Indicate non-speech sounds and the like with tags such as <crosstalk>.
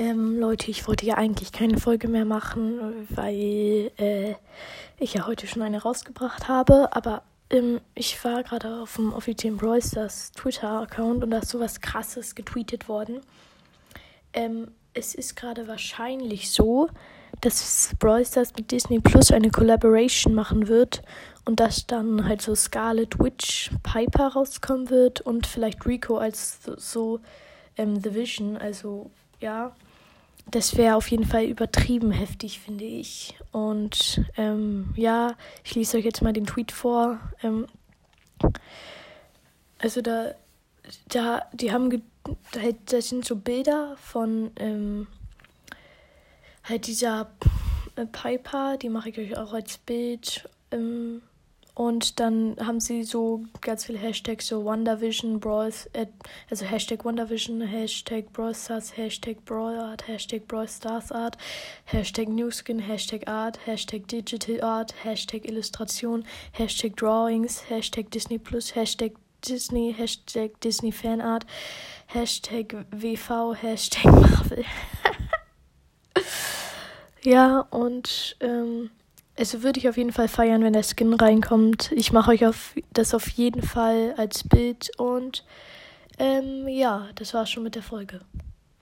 Ähm, Leute, ich wollte ja eigentlich keine Folge mehr machen, weil äh, ich ja heute schon eine rausgebracht habe. Aber ähm, ich war gerade auf dem offiziellen Brawl Stars Twitter-Account und da ist sowas krasses getweetet worden. Ähm, es ist gerade wahrscheinlich so, dass Brawl Stars mit Disney Plus eine Collaboration machen wird und dass dann halt so Scarlet Witch Piper rauskommen wird und vielleicht Rico als so, so ähm, The Vision, also ja das wäre auf jeden Fall übertrieben heftig, finde ich. Und ähm, ja, ich lese euch jetzt mal den Tweet vor. Ähm, also da, da, die haben, halt, das sind so Bilder von ähm, halt dieser Piper, die mache ich euch auch als Bild. Ähm, und dann haben sie so ganz viele Hashtags, so WandaVision, Brawl, äh, also Hashtag WandaVision, Hashtag Brawl Stars, Hashtag Brawl Art, Hashtag Brawl Stars Art, Hashtag Newskin, Hashtag Art, Hashtag Digital Art, Hashtag Illustration, Hashtag Drawings, Hashtag Disney Plus, Hashtag Disney, Hashtag Disney Fanart, Hashtag WV, Hashtag <laughs> Marvel. <laughs> ja, und ähm, also würde ich auf jeden Fall feiern, wenn der Skin reinkommt. Ich mache euch auf, das auf jeden Fall als Bild und ähm, ja, das war's schon mit der Folge.